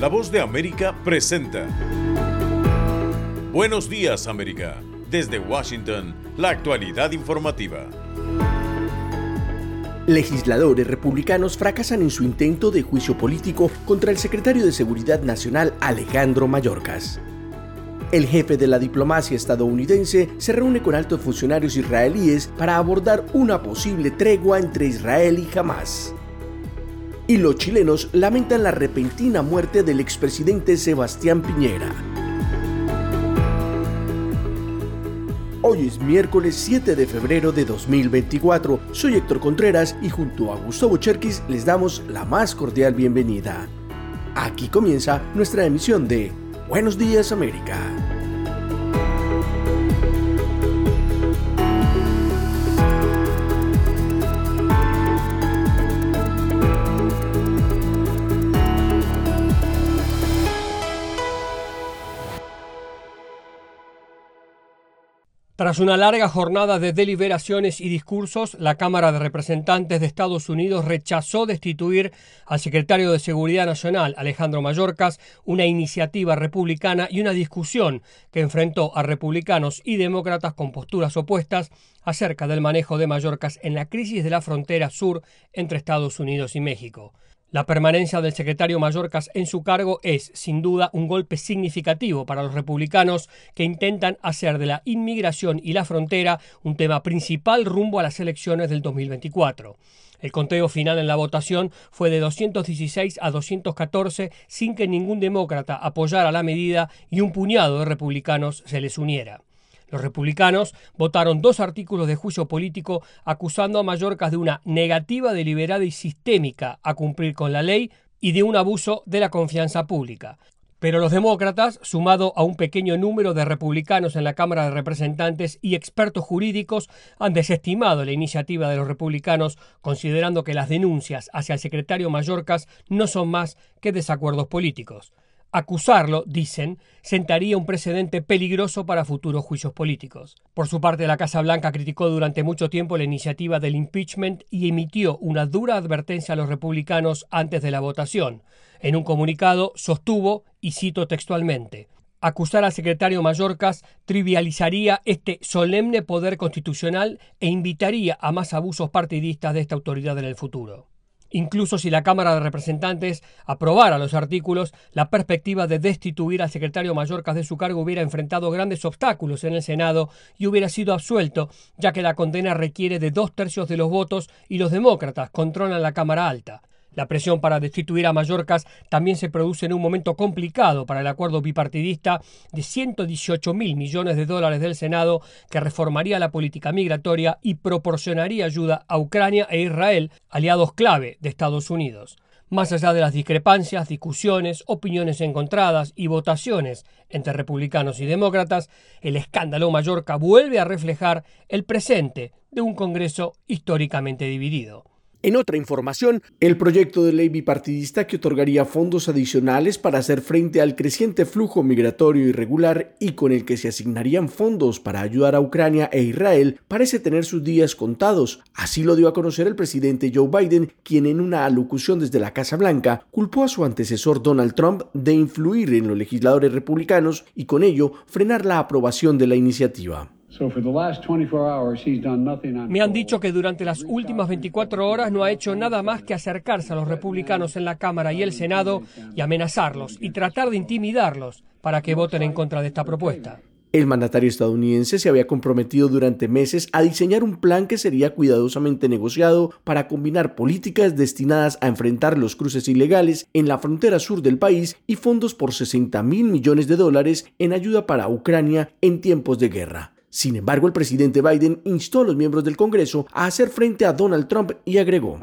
La voz de América presenta. Buenos días América. Desde Washington, la actualidad informativa. Legisladores republicanos fracasan en su intento de juicio político contra el secretario de Seguridad Nacional Alejandro Mayorkas. El jefe de la diplomacia estadounidense se reúne con altos funcionarios israelíes para abordar una posible tregua entre Israel y Hamas. Y los chilenos lamentan la repentina muerte del expresidente Sebastián Piñera. Hoy es miércoles 7 de febrero de 2024. Soy Héctor Contreras y junto a Gustavo Cherkis les damos la más cordial bienvenida. Aquí comienza nuestra emisión de Buenos Días América. Tras una larga jornada de deliberaciones y discursos, la Cámara de Representantes de Estados Unidos rechazó destituir al secretario de Seguridad Nacional, Alejandro Mayorkas, una iniciativa republicana y una discusión que enfrentó a republicanos y demócratas con posturas opuestas acerca del manejo de Mayorkas en la crisis de la frontera sur entre Estados Unidos y México. La permanencia del secretario Mayorkas en su cargo es, sin duda, un golpe significativo para los republicanos que intentan hacer de la inmigración y la frontera un tema principal rumbo a las elecciones del 2024. El conteo final en la votación fue de 216 a 214 sin que ningún demócrata apoyara la medida y un puñado de republicanos se les uniera. Los republicanos votaron dos artículos de juicio político acusando a Mallorca de una negativa deliberada y sistémica a cumplir con la ley y de un abuso de la confianza pública. Pero los demócratas, sumado a un pequeño número de republicanos en la Cámara de Representantes y expertos jurídicos, han desestimado la iniciativa de los republicanos, considerando que las denuncias hacia el secretario Mallorcas no son más que desacuerdos políticos. Acusarlo, dicen, sentaría un precedente peligroso para futuros juicios políticos. Por su parte, la Casa Blanca criticó durante mucho tiempo la iniciativa del impeachment y emitió una dura advertencia a los republicanos antes de la votación. En un comunicado sostuvo, y cito textualmente, Acusar al secretario Mallorcas trivializaría este solemne poder constitucional e invitaría a más abusos partidistas de esta autoridad en el futuro. Incluso si la Cámara de Representantes aprobara los artículos, la perspectiva de destituir al secretario Mallorcas de su cargo hubiera enfrentado grandes obstáculos en el Senado y hubiera sido absuelto, ya que la condena requiere de dos tercios de los votos y los demócratas controlan la Cámara Alta. La presión para destituir a Mallorcas también se produce en un momento complicado para el acuerdo bipartidista de 118 mil millones de dólares del Senado que reformaría la política migratoria y proporcionaría ayuda a Ucrania e Israel, aliados clave de Estados Unidos. Más allá de las discrepancias, discusiones, opiniones encontradas y votaciones entre republicanos y demócratas, el escándalo Mallorca vuelve a reflejar el presente de un Congreso históricamente dividido. En otra información, el proyecto de ley bipartidista que otorgaría fondos adicionales para hacer frente al creciente flujo migratorio irregular y con el que se asignarían fondos para ayudar a Ucrania e Israel parece tener sus días contados. Así lo dio a conocer el presidente Joe Biden, quien en una alocución desde la Casa Blanca culpó a su antecesor Donald Trump de influir en los legisladores republicanos y con ello frenar la aprobación de la iniciativa. Me han dicho que durante las últimas 24 horas no ha hecho nada más que acercarse a los republicanos en la Cámara y el Senado y amenazarlos y tratar de intimidarlos para que voten en contra de esta propuesta. El mandatario estadounidense se había comprometido durante meses a diseñar un plan que sería cuidadosamente negociado para combinar políticas destinadas a enfrentar los cruces ilegales en la frontera sur del país y fondos por 60 mil millones de dólares en ayuda para Ucrania en tiempos de guerra. Sin embargo, el presidente Biden instó a los miembros del Congreso a hacer frente a Donald Trump y agregó.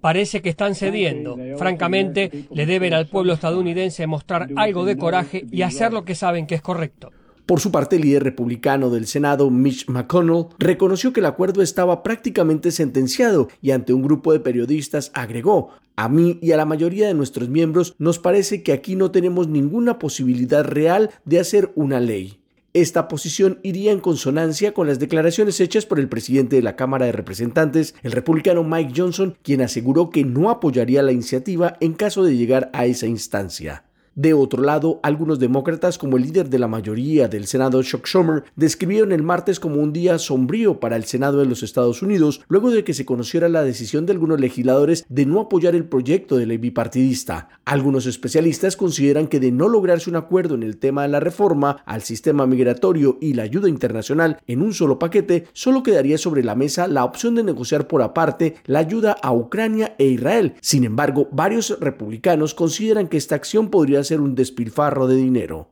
Parece que están cediendo. Francamente, le deben al pueblo estadounidense mostrar algo de coraje y hacer lo que saben que es correcto. Por su parte, el líder republicano del Senado, Mitch McConnell, reconoció que el acuerdo estaba prácticamente sentenciado y ante un grupo de periodistas agregó, a mí y a la mayoría de nuestros miembros nos parece que aquí no tenemos ninguna posibilidad real de hacer una ley. Esta posición iría en consonancia con las declaraciones hechas por el presidente de la Cámara de Representantes, el republicano Mike Johnson, quien aseguró que no apoyaría la iniciativa en caso de llegar a esa instancia. De otro lado, algunos demócratas, como el líder de la mayoría del Senado, Chuck Schumer, describieron el martes como un día sombrío para el Senado de los Estados Unidos, luego de que se conociera la decisión de algunos legisladores de no apoyar el proyecto de ley bipartidista. Algunos especialistas consideran que de no lograrse un acuerdo en el tema de la reforma al sistema migratorio y la ayuda internacional en un solo paquete, solo quedaría sobre la mesa la opción de negociar por aparte la ayuda a Ucrania e Israel. Sin embargo, varios republicanos consideran que esta acción podría ser un despilfarro de dinero.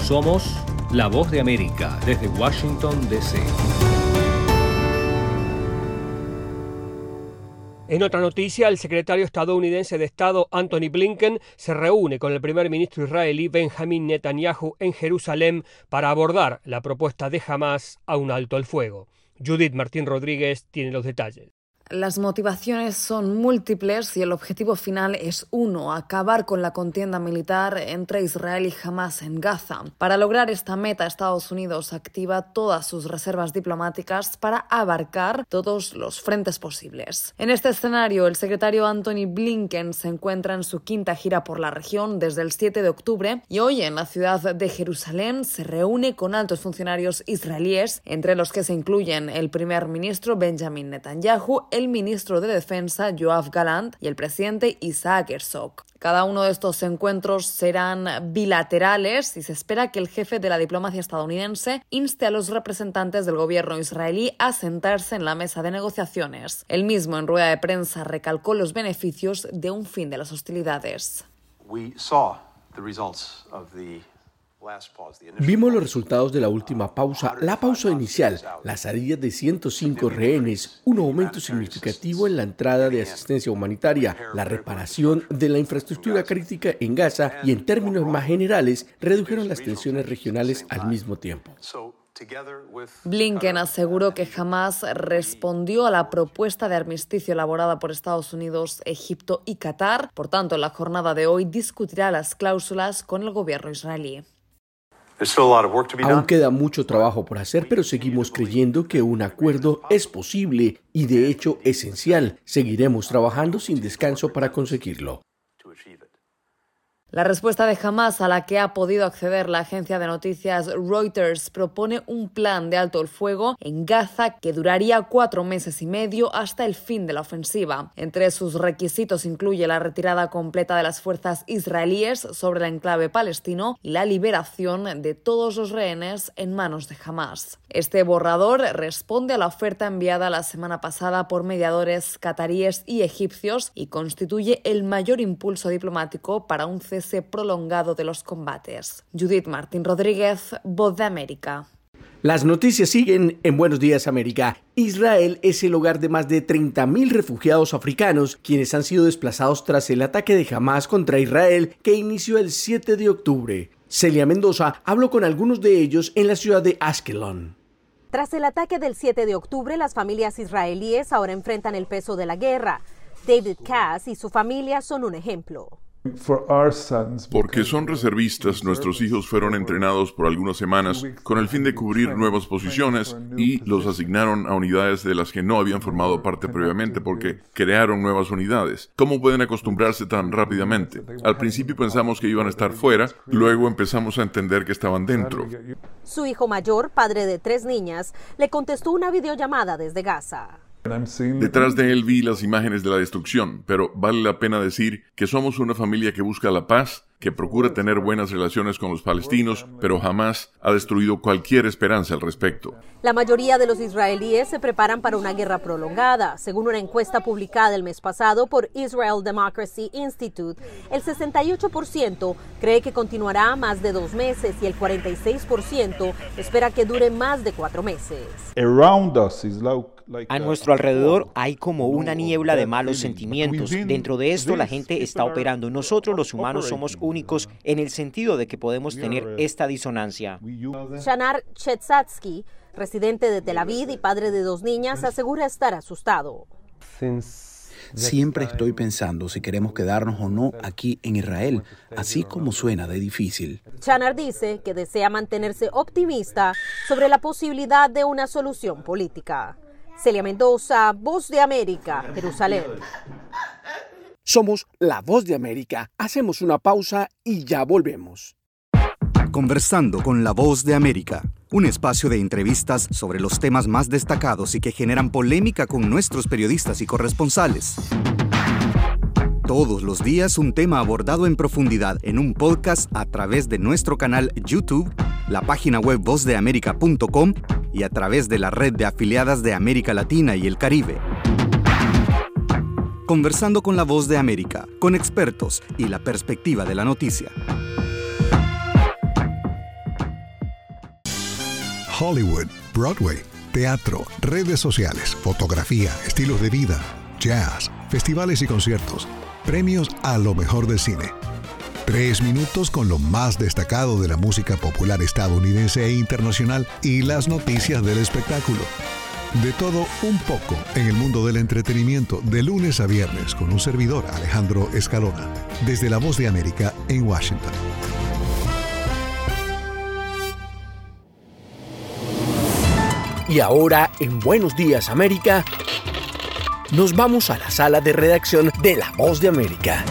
Somos la voz de América desde Washington, D.C. En otra noticia, el secretario estadounidense de Estado Anthony Blinken se reúne con el primer ministro israelí Benjamin Netanyahu en Jerusalén para abordar la propuesta de Hamas a un alto el fuego. Judith Martín Rodríguez tiene los detalles. Las motivaciones son múltiples y el objetivo final es uno, acabar con la contienda militar entre Israel y Hamas en Gaza. Para lograr esta meta, Estados Unidos activa todas sus reservas diplomáticas para abarcar todos los frentes posibles. En este escenario, el secretario Anthony Blinken se encuentra en su quinta gira por la región desde el 7 de octubre y hoy en la ciudad de Jerusalén se reúne con altos funcionarios israelíes, entre los que se incluyen el primer ministro Benjamin Netanyahu, el ministro de Defensa Joab Galant y el presidente Isaac Herzog. Cada uno de estos encuentros serán bilaterales y se espera que el jefe de la diplomacia estadounidense inste a los representantes del gobierno israelí a sentarse en la mesa de negociaciones. El mismo en rueda de prensa recalcó los beneficios de un fin de las hostilidades. Vimos los resultados de la última pausa, la pausa inicial, las salidas de 105 rehenes, un aumento significativo en la entrada de asistencia humanitaria, la reparación de la infraestructura crítica en Gaza y en términos más generales redujeron las tensiones regionales al mismo tiempo. Blinken aseguró que jamás respondió a la propuesta de armisticio elaborada por Estados Unidos, Egipto y Qatar. Por tanto, en la jornada de hoy discutirá las cláusulas con el gobierno israelí. Aún queda mucho trabajo por hacer, pero seguimos creyendo que un acuerdo es posible y de hecho esencial. Seguiremos trabajando sin descanso para conseguirlo. La respuesta de Hamas a la que ha podido acceder la agencia de noticias Reuters propone un plan de alto el fuego en Gaza que duraría cuatro meses y medio hasta el fin de la ofensiva. Entre sus requisitos incluye la retirada completa de las fuerzas israelíes sobre el enclave palestino y la liberación de todos los rehenes en manos de Hamas. Este borrador responde a la oferta enviada la semana pasada por mediadores cataríes y egipcios y constituye el mayor impulso diplomático para un cese prolongado de los combates. Judith Martín Rodríguez, Voz de América. Las noticias siguen en Buenos Días América. Israel es el hogar de más de 30.000 refugiados africanos, quienes han sido desplazados tras el ataque de Hamas contra Israel que inició el 7 de octubre. Celia Mendoza habló con algunos de ellos en la ciudad de Ashkelon. Tras el ataque del 7 de octubre, las familias israelíes ahora enfrentan el peso de la guerra. David Cass y su familia son un ejemplo. Porque son reservistas, nuestros hijos fueron entrenados por algunas semanas con el fin de cubrir nuevas posiciones y los asignaron a unidades de las que no habían formado parte previamente porque crearon nuevas unidades. ¿Cómo pueden acostumbrarse tan rápidamente? Al principio pensamos que iban a estar fuera, luego empezamos a entender que estaban dentro. Su hijo mayor, padre de tres niñas, le contestó una videollamada desde Gaza. Detrás de él vi las imágenes de la destrucción, pero vale la pena decir que somos una familia que busca la paz, que procura tener buenas relaciones con los palestinos, pero jamás ha destruido cualquier esperanza al respecto. La mayoría de los israelíes se preparan para una guerra prolongada. Según una encuesta publicada el mes pasado por Israel Democracy Institute, el 68% cree que continuará más de dos meses y el 46% espera que dure más de cuatro meses. A nuestro alrededor hay como una niebla de malos sentimientos. Dentro de esto la gente está operando. Nosotros los humanos somos únicos en el sentido de que podemos tener esta disonancia. Shanar Chetzatsky, residente de Tel Aviv y padre de dos niñas, asegura estar asustado. Siempre estoy pensando si queremos quedarnos o no aquí en Israel, así como suena de difícil. Chanar dice que desea mantenerse optimista sobre la posibilidad de una solución política. Celia Mendoza, Voz de América, Jerusalén. Somos la Voz de América. Hacemos una pausa y ya volvemos. Conversando con la Voz de América, un espacio de entrevistas sobre los temas más destacados y que generan polémica con nuestros periodistas y corresponsales. Todos los días un tema abordado en profundidad en un podcast a través de nuestro canal YouTube, la página web vozdeamerica.com y a través de la red de afiliadas de América Latina y el Caribe. Conversando con la voz de América, con expertos y la perspectiva de la noticia. Hollywood, Broadway, teatro, redes sociales, fotografía, estilos de vida, jazz, festivales y conciertos, premios a lo mejor del cine. Tres minutos con lo más destacado de la música popular estadounidense e internacional y las noticias del espectáculo. De todo un poco en el mundo del entretenimiento de lunes a viernes con un servidor Alejandro Escalona, desde La Voz de América en Washington. Y ahora, en Buenos Días América, nos vamos a la sala de redacción de La Voz de América.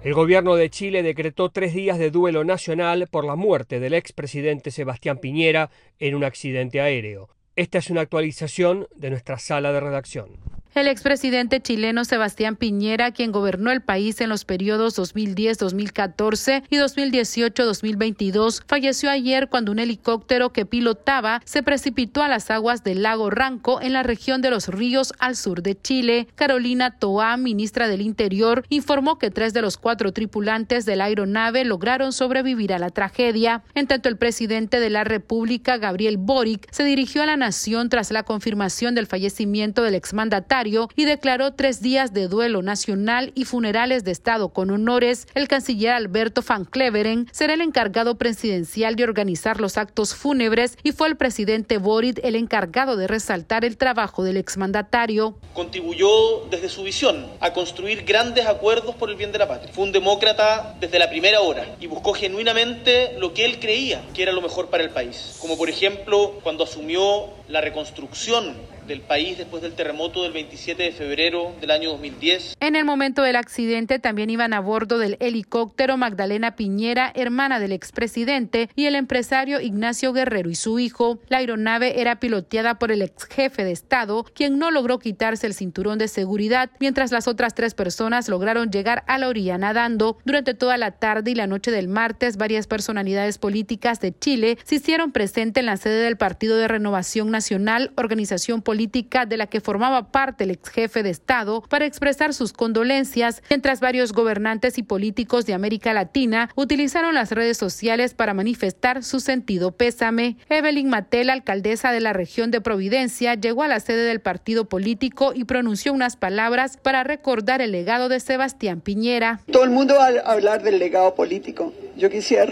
El gobierno de Chile decretó tres días de duelo nacional por la muerte del expresidente Sebastián Piñera en un accidente aéreo. Esta es una actualización de nuestra sala de redacción. El expresidente chileno Sebastián Piñera, quien gobernó el país en los periodos 2010-2014 y 2018-2022, falleció ayer cuando un helicóptero que pilotaba se precipitó a las aguas del lago Ranco en la región de los ríos al sur de Chile. Carolina Toá, ministra del Interior, informó que tres de los cuatro tripulantes de la aeronave lograron sobrevivir a la tragedia. En tanto, el presidente de la República, Gabriel Boric, se dirigió a la nación tras la confirmación del fallecimiento del exmandatario y declaró tres días de duelo nacional y funerales de Estado con honores. El canciller Alberto Van Cleveren será el encargado presidencial de organizar los actos fúnebres y fue el presidente Boric el encargado de resaltar el trabajo del exmandatario. Contribuyó desde su visión a construir grandes acuerdos por el bien de la patria. Fue un demócrata desde la primera hora y buscó genuinamente lo que él creía que era lo mejor para el país, como por ejemplo cuando asumió la reconstrucción del país después del terremoto del 27 de febrero del año 2010. En el momento del accidente también iban a bordo del helicóptero Magdalena Piñera, hermana del expresidente, y el empresario Ignacio Guerrero y su hijo. La aeronave era piloteada por el ex jefe de Estado, quien no logró quitarse el cinturón de seguridad, mientras las otras tres personas lograron llegar a la orilla nadando. Durante toda la tarde y la noche del martes, varias personalidades políticas de Chile se hicieron presente en la sede del Partido de Renovación Nacional, organización política política de la que formaba parte el ex jefe de Estado para expresar sus condolencias, mientras varios gobernantes y políticos de América Latina utilizaron las redes sociales para manifestar su sentido pésame. Evelyn Mattel, alcaldesa de la región de Providencia, llegó a la sede del partido político y pronunció unas palabras para recordar el legado de Sebastián Piñera. Todo el mundo va a hablar del legado político. Yo quisiera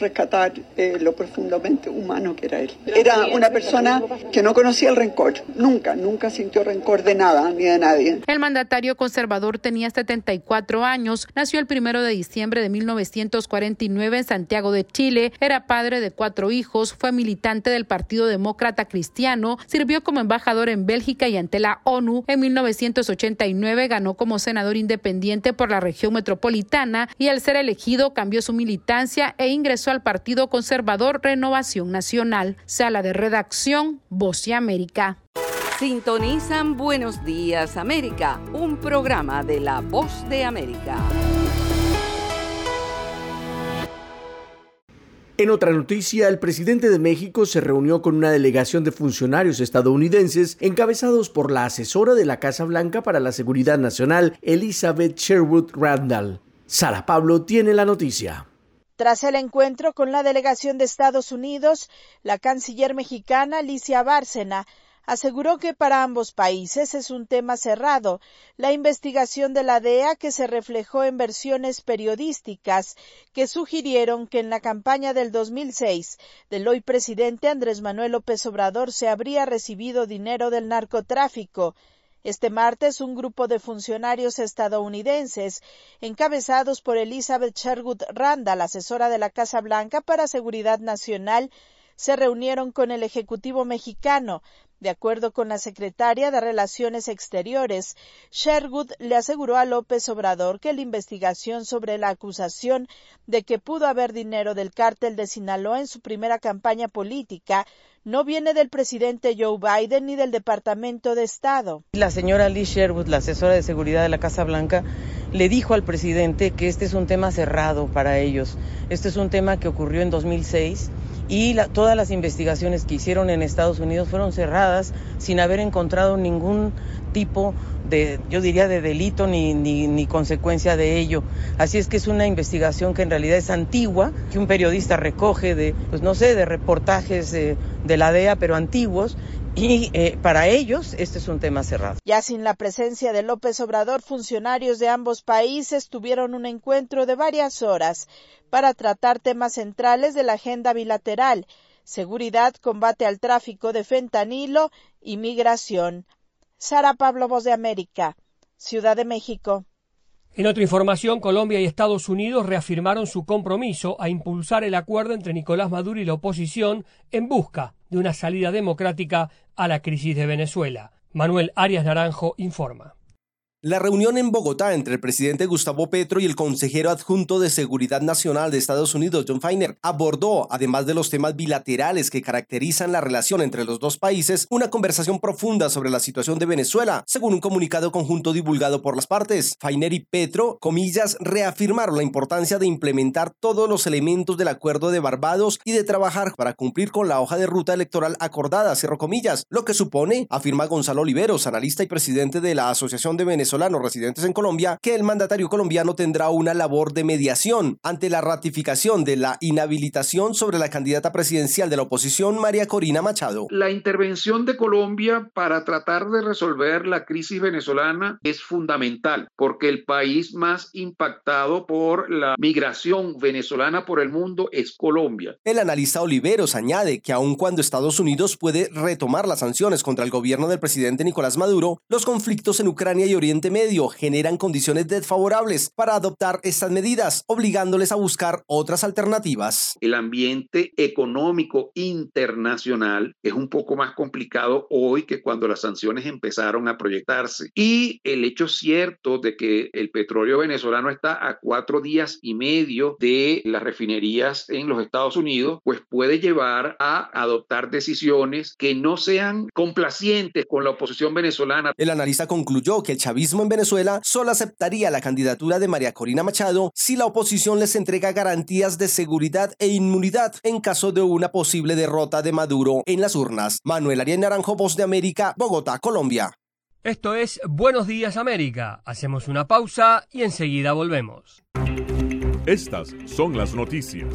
rescatar eh, lo profundamente humano que era él. Era una persona que no conocía el rencor, nunca, nunca sintió rencor de nada ni de nadie. El mandatario conservador tenía 74 años, nació el primero de diciembre de 1949 en Santiago de Chile, era padre de cuatro hijos, fue militante del Partido Demócrata Cristiano, sirvió como embajador en Bélgica y ante la ONU. En 1989 ganó como senador independiente por la región metropolitana y al ser elegido cambió su militancia e ingresó al Partido Conservador Renovación Nacional. Sala de redacción, Voz y América. Sintonizan Buenos Días América, un programa de La Voz de América. En otra noticia, el presidente de México se reunió con una delegación de funcionarios estadounidenses encabezados por la asesora de la Casa Blanca para la Seguridad Nacional, Elizabeth Sherwood Randall. Sara Pablo tiene la noticia. Tras el encuentro con la delegación de Estados Unidos, la canciller mexicana Alicia Bárcena aseguró que para ambos países es un tema cerrado. La investigación de la DEA que se reflejó en versiones periodísticas que sugirieron que en la campaña del 2006 del hoy presidente Andrés Manuel López Obrador se habría recibido dinero del narcotráfico. Este martes, un grupo de funcionarios estadounidenses, encabezados por Elizabeth Sherwood Randall, asesora de la Casa Blanca para Seguridad Nacional, se reunieron con el Ejecutivo mexicano. De acuerdo con la secretaria de Relaciones Exteriores, Sherwood le aseguró a López Obrador que la investigación sobre la acusación de que pudo haber dinero del cártel de Sinaloa en su primera campaña política no viene del presidente Joe Biden ni del Departamento de Estado. La señora Lee Sherwood, la asesora de seguridad de la Casa Blanca, le dijo al presidente que este es un tema cerrado para ellos. Este es un tema que ocurrió en 2006 y todas las investigaciones que hicieron en Estados Unidos fueron cerradas sin haber encontrado ningún tipo de, yo diría, de delito ni, ni, consecuencia de ello. Así es que es una investigación que en realidad es antigua, que un periodista recoge de, pues no sé, de reportajes de, de la DEA, pero antiguos, y eh, para ellos este es un tema cerrado. Ya sin la presencia de López Obrador, funcionarios de ambos países tuvieron un encuentro de varias horas para tratar temas centrales de la agenda bilateral, seguridad, combate al tráfico de fentanilo y migración. Sara Pablo, Voz de América, Ciudad de México. En otra información, Colombia y Estados Unidos reafirmaron su compromiso a impulsar el acuerdo entre Nicolás Maduro y la oposición en busca de una salida democrática a la crisis de Venezuela. Manuel Arias Naranjo informa. La reunión en Bogotá entre el presidente Gustavo Petro y el consejero adjunto de Seguridad Nacional de Estados Unidos, John Feiner, abordó, además de los temas bilaterales que caracterizan la relación entre los dos países, una conversación profunda sobre la situación de Venezuela, según un comunicado conjunto divulgado por las partes. Feiner y Petro, comillas, reafirmaron la importancia de implementar todos los elementos del acuerdo de Barbados y de trabajar para cumplir con la hoja de ruta electoral acordada, cierro comillas, lo que supone, afirma Gonzalo Oliveros, analista y presidente de la Asociación de Venezuela, residentes en Colombia que el mandatario colombiano tendrá una labor de mediación ante la ratificación de la inhabilitación sobre la candidata presidencial de la oposición, María Corina Machado. La intervención de Colombia para tratar de resolver la crisis venezolana es fundamental porque el país más impactado por la migración venezolana por el mundo es Colombia. El analista Oliveros añade que aun cuando Estados Unidos puede retomar las sanciones contra el gobierno del presidente Nicolás Maduro, los conflictos en Ucrania y Oriente Medio generan condiciones desfavorables para adoptar estas medidas, obligándoles a buscar otras alternativas. El ambiente económico internacional es un poco más complicado hoy que cuando las sanciones empezaron a proyectarse. Y el hecho cierto de que el petróleo venezolano está a cuatro días y medio de las refinerías en los Estados Unidos, pues puede llevar a adoptar decisiones que no sean complacientes con la oposición venezolana. El analista concluyó que el chavismo en Venezuela solo aceptaría la candidatura de María Corina Machado si la oposición les entrega garantías de seguridad e inmunidad en caso de una posible derrota de Maduro en las urnas. Manuel Arias Naranjo, Voz de América, Bogotá, Colombia. Esto es Buenos Días América. Hacemos una pausa y enseguida volvemos. Estas son las noticias.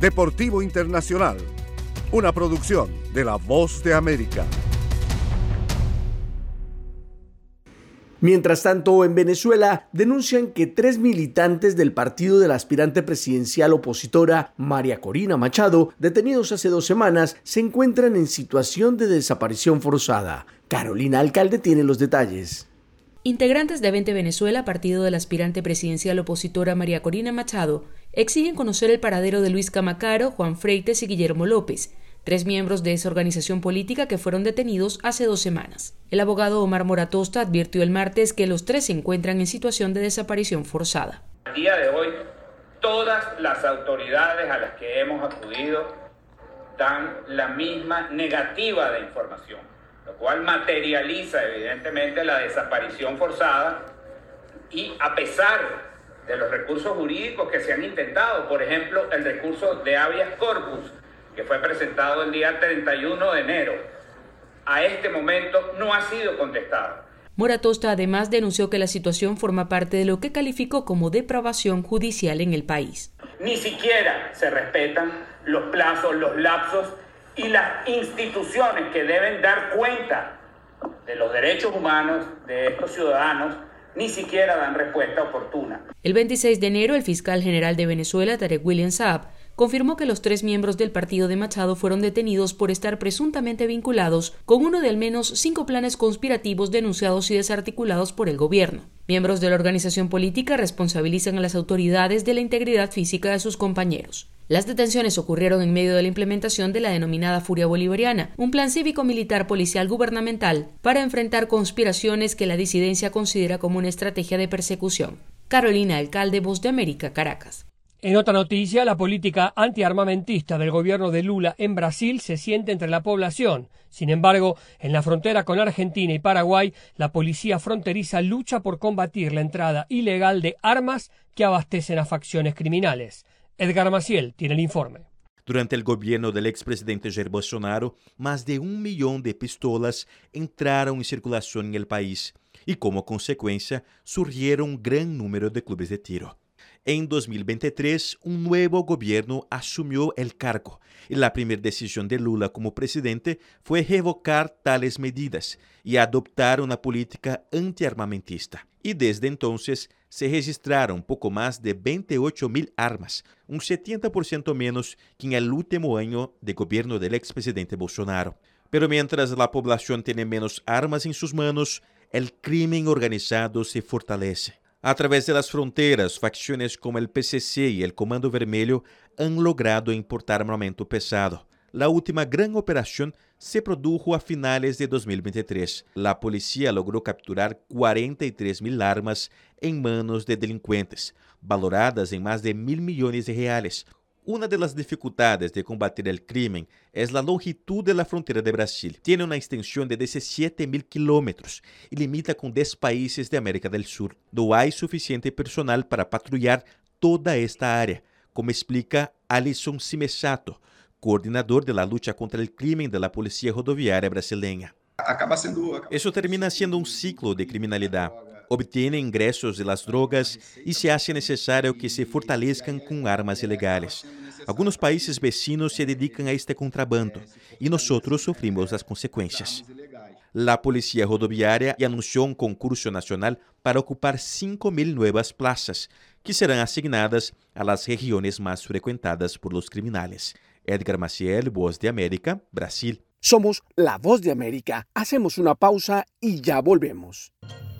Deportivo Internacional, una producción de La Voz de América. Mientras tanto, en Venezuela denuncian que tres militantes del partido de la aspirante presidencial opositora María Corina Machado, detenidos hace dos semanas, se encuentran en situación de desaparición forzada. Carolina Alcalde tiene los detalles. Integrantes de 20 Venezuela, partido de la aspirante presidencial opositora María Corina Machado, exigen conocer el paradero de Luis Camacaro, Juan Freites y Guillermo López, tres miembros de esa organización política que fueron detenidos hace dos semanas. El abogado Omar Moratosta advirtió el martes que los tres se encuentran en situación de desaparición forzada. A día de hoy, todas las autoridades a las que hemos acudido dan la misma negativa de información, lo cual materializa evidentemente la desaparición forzada y a pesar de los recursos jurídicos que se han intentado, por ejemplo, el recurso de habeas corpus, que fue presentado el día 31 de enero, a este momento no ha sido contestado. Moratosta además denunció que la situación forma parte de lo que calificó como depravación judicial en el país. Ni siquiera se respetan los plazos, los lapsos y las instituciones que deben dar cuenta de los derechos humanos de estos ciudadanos ni siquiera dan respuesta oportuna. El 26 de enero, el fiscal general de Venezuela, Tarek William Saab, confirmó que los tres miembros del partido de Machado fueron detenidos por estar presuntamente vinculados con uno de al menos cinco planes conspirativos denunciados y desarticulados por el gobierno. Miembros de la organización política responsabilizan a las autoridades de la integridad física de sus compañeros. Las detenciones ocurrieron en medio de la implementación de la denominada Furia Bolivariana, un plan cívico-militar policial gubernamental para enfrentar conspiraciones que la disidencia considera como una estrategia de persecución. Carolina Alcalde, Voz de América, Caracas. En otra noticia, la política antiarmamentista del gobierno de Lula en Brasil se siente entre la población. Sin embargo, en la frontera con Argentina y Paraguay, la policía fronteriza lucha por combatir la entrada ilegal de armas que abastecen a facciones criminales. Edgar Maciel tiene el informe. Durante el gobierno del expresidente Jair Bolsonaro, más de un millón de pistolas entraron en circulación en el país y como consecuencia surgieron un gran número de clubes de tiro. En 2023, un nuevo gobierno asumió el cargo y la primera decisión de Lula como presidente fue revocar tales medidas y adoptar una política antiarmamentista. Y desde entonces se registraron poco más de 28 mil armas, un 70% menos que en el último año de gobierno del expresidente Bolsonaro. Pero mientras la población tiene menos armas en sus manos, el crimen organizado se fortalece. A través de las fronteras, facciones como el PCC y el Comando Vermelho han logrado importar armamento pesado. La última gran operación se produjo a finales de 2023. La policía logró capturar 43 mil armas en manos de delincuentes, valoradas en más de mil millones de reales, una de las dificultades de combatir el crimen es la longitud de la frontera de Brasil. Tiene una extensión de 17 mil kilómetros y limita con 10 países de América del Sur. No hay suficiente personal para patrullar toda esta área, como explica Alison Simesato, coordinador de la lucha contra el crimen de la Policía Rodoviária brasileña. Eso termina siendo un ciclo de criminalidad obtiene ingressos de las drogas y se hace necesario que se fortalezcan con armas ilegales. Algunos países vecinos se dedican a este contrabando y nosotros sufrimos las consecuencias. La Policía Rodoviaria anunció un concurso nacional para ocupar 5.000 nuevas plazas que serán asignadas a las regiones más frecuentadas por los criminales. Edgar Maciel, Voz de América, Brasil. Somos la Voz de América. Hacemos una pausa y ya volvemos.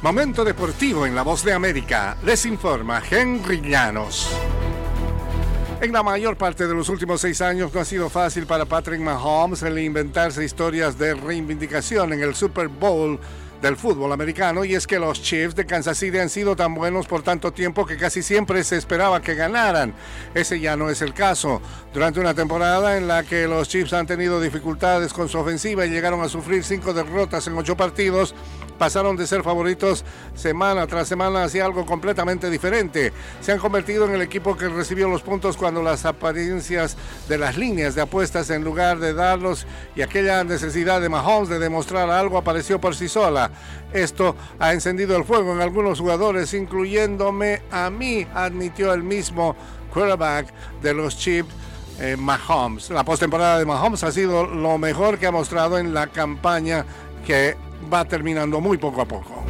Momento deportivo en La Voz de América. Les informa Henry Llanos. En la mayor parte de los últimos seis años no ha sido fácil para Patrick Mahomes reinventarse historias de reivindicación en el Super Bowl del fútbol americano y es que los Chiefs de Kansas City han sido tan buenos por tanto tiempo que casi siempre se esperaba que ganaran. Ese ya no es el caso. Durante una temporada en la que los Chiefs han tenido dificultades con su ofensiva y llegaron a sufrir cinco derrotas en ocho partidos, pasaron de ser favoritos semana tras semana hacia algo completamente diferente. Se han convertido en el equipo que recibió los puntos cuando las apariencias de las líneas de apuestas en lugar de darlos y aquella necesidad de Mahomes de demostrar algo apareció por sí sola. Esto ha encendido el fuego en algunos jugadores, incluyéndome a mí, admitió el mismo quarterback de los Chiefs. Eh, Mahomes. La postemporada de Mahomes ha sido lo mejor que ha mostrado en la campaña que va terminando muy poco a poco.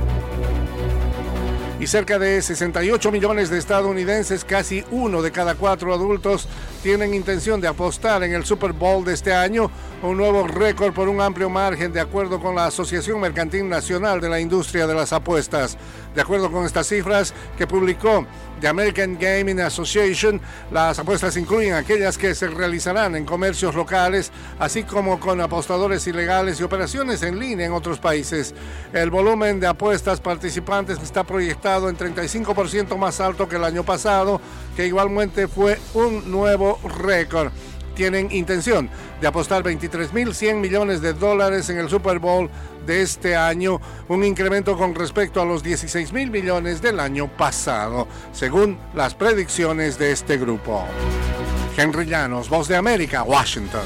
Y cerca de 68 millones de estadounidenses, casi uno de cada cuatro adultos, tienen intención de apostar en el Super Bowl de este año, un nuevo récord por un amplio margen de acuerdo con la Asociación Mercantil Nacional de la Industria de las Apuestas. De acuerdo con estas cifras que publicó The American Gaming Association, las apuestas incluyen aquellas que se realizarán en comercios locales, así como con apostadores ilegales y operaciones en línea en otros países. El volumen de apuestas participantes está proyectado en 35% más alto que el año pasado, que igualmente fue un nuevo récord tienen intención de apostar 23.100 millones de dólares en el Super Bowl de este año, un incremento con respecto a los 16.000 millones del año pasado, según las predicciones de este grupo. Henry Llanos, Voz de América, Washington.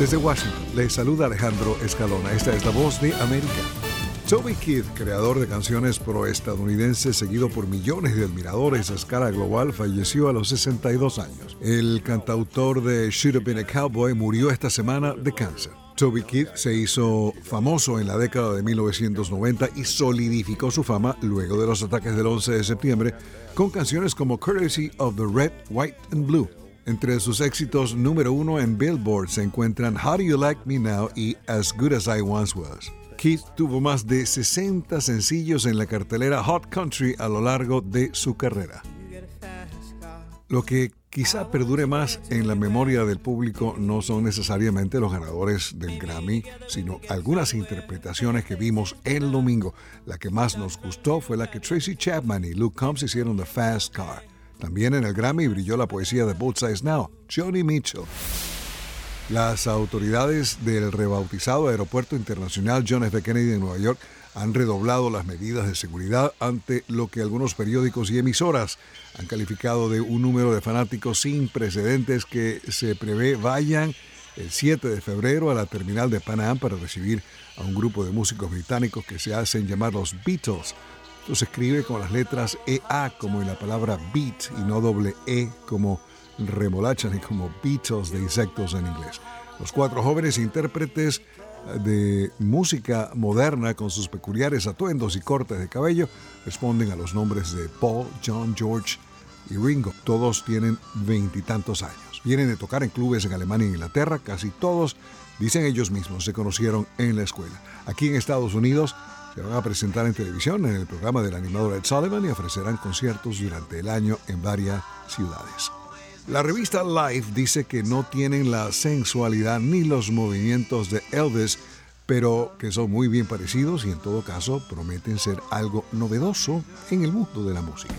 Desde Washington, les saluda Alejandro Escalona. Esta es la voz de América. Toby Keith, creador de canciones pro-estadounidenses seguido por millones de admiradores a escala global, falleció a los 62 años. El cantautor de Should Have Been a Cowboy murió esta semana de cáncer. Toby Keith se hizo famoso en la década de 1990 y solidificó su fama luego de los ataques del 11 de septiembre con canciones como Courtesy of the Red, White and Blue. Entre sus éxitos número uno en Billboard se encuentran How Do You Like Me Now y As Good As I Once Was. Keith tuvo más de 60 sencillos en la cartelera Hot Country a lo largo de su carrera. Lo que quizá perdure más en la memoria del público no son necesariamente los ganadores del Grammy, sino algunas interpretaciones que vimos el domingo. La que más nos gustó fue la que Tracy Chapman y Luke Combs hicieron de Fast Car. También en el Grammy brilló la poesía de Both Sides Now, Johnny Mitchell. Las autoridades del rebautizado Aeropuerto Internacional John F. Kennedy de Nueva York han redoblado las medidas de seguridad ante lo que algunos periódicos y emisoras han calificado de un número de fanáticos sin precedentes que se prevé vayan el 7 de febrero a la terminal de Pan para recibir a un grupo de músicos británicos que se hacen llamar los Beatles. Esto se escribe con las letras EA como en la palabra beat y no doble E como remolachan y como Beatles de insectos en inglés. Los cuatro jóvenes intérpretes de música moderna con sus peculiares atuendos y cortes de cabello responden a los nombres de Paul, John, George y Ringo. Todos tienen veintitantos años. Vienen de tocar en clubes en Alemania e Inglaterra. Casi todos, dicen ellos mismos, se conocieron en la escuela. Aquí en Estados Unidos se van a presentar en televisión en el programa del animador Ed Sullivan y ofrecerán conciertos durante el año en varias ciudades. La revista Life dice que no tienen la sensualidad ni los movimientos de Elvis, pero que son muy bien parecidos y en todo caso prometen ser algo novedoso en el mundo de la música.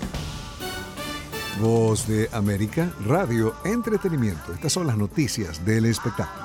Voz de América, radio, entretenimiento. Estas son las noticias del espectáculo.